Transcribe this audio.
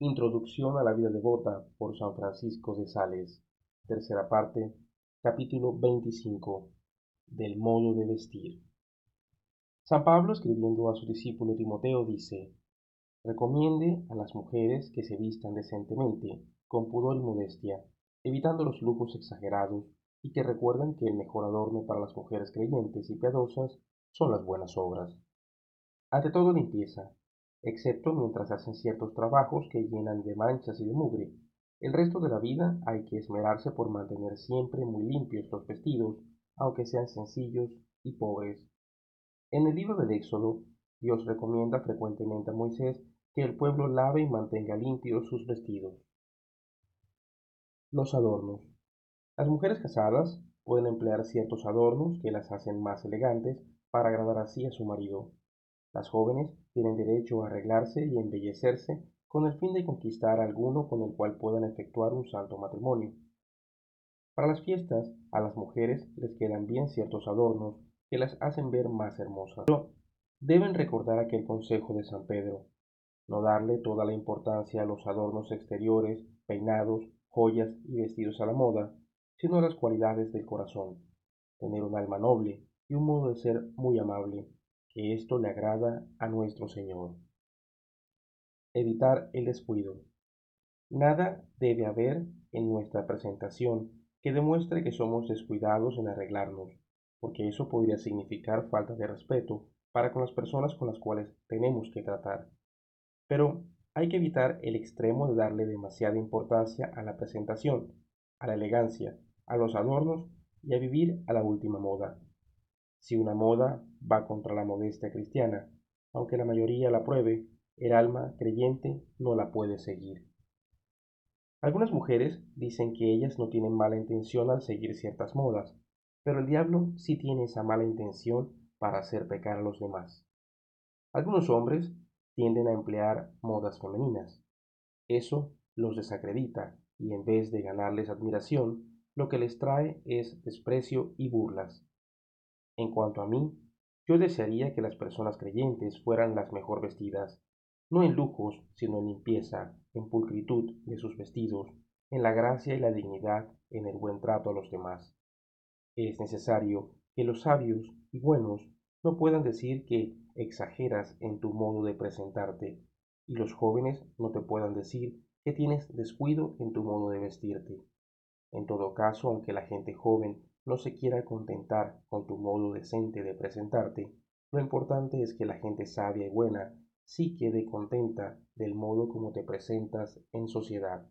Introducción a la vida devota por San Francisco de Sales. Tercera parte, capítulo 25. Del modo de vestir. San Pablo, escribiendo a su discípulo Timoteo, dice, Recomiende a las mujeres que se vistan decentemente, con pudor y modestia, evitando los lujos exagerados, y que recuerden que el mejor adorno para las mujeres creyentes y piadosas son las buenas obras. Ante todo limpieza, excepto mientras hacen ciertos trabajos que llenan de manchas y de mugre. El resto de la vida hay que esmerarse por mantener siempre muy limpios los vestidos, aunque sean sencillos y pobres. En el libro del Éxodo, Dios recomienda frecuentemente a Moisés que el pueblo lave y mantenga limpios sus vestidos. Los adornos. Las mujeres casadas pueden emplear ciertos adornos que las hacen más elegantes para agradar así a su marido. Las jóvenes tienen derecho a arreglarse y embellecerse con el fin de conquistar a alguno con el cual puedan efectuar un santo matrimonio. Para las fiestas, a las mujeres les quedan bien ciertos adornos que las hacen ver más hermosas. Deben recordar aquel consejo de San Pedro, no darle toda la importancia a los adornos exteriores, peinados, joyas y vestidos a la moda, sino a las cualidades del corazón, tener un alma noble y un modo de ser muy amable, que esto le agrada a nuestro Señor. Evitar el descuido. Nada debe haber en nuestra presentación que demuestre que somos descuidados en arreglarnos, porque eso podría significar falta de respeto para con las personas con las cuales tenemos que tratar. Pero hay que evitar el extremo de darle demasiada importancia a la presentación, a la elegancia, a los adornos y a vivir a la última moda. Si una moda va contra la modestia cristiana, aunque la mayoría la pruebe, el alma creyente no la puede seguir. Algunas mujeres dicen que ellas no tienen mala intención al seguir ciertas modas, pero el diablo sí tiene esa mala intención para hacer pecar a los demás. Algunos hombres tienden a emplear modas femeninas. Eso los desacredita y en vez de ganarles admiración, lo que les trae es desprecio y burlas. En cuanto a mí, yo desearía que las personas creyentes fueran las mejor vestidas, no en lujos, sino en limpieza, en pulcritud de sus vestidos, en la gracia y la dignidad, en el buen trato a los demás. Es necesario que los sabios y buenos no puedan decir que exageras en tu modo de presentarte, y los jóvenes no te puedan decir que tienes descuido en tu modo de vestirte. En todo caso, aunque la gente joven no se quiera contentar con tu modo decente de presentarte, lo importante es que la gente sabia y buena sí quede contenta del modo como te presentas en sociedad.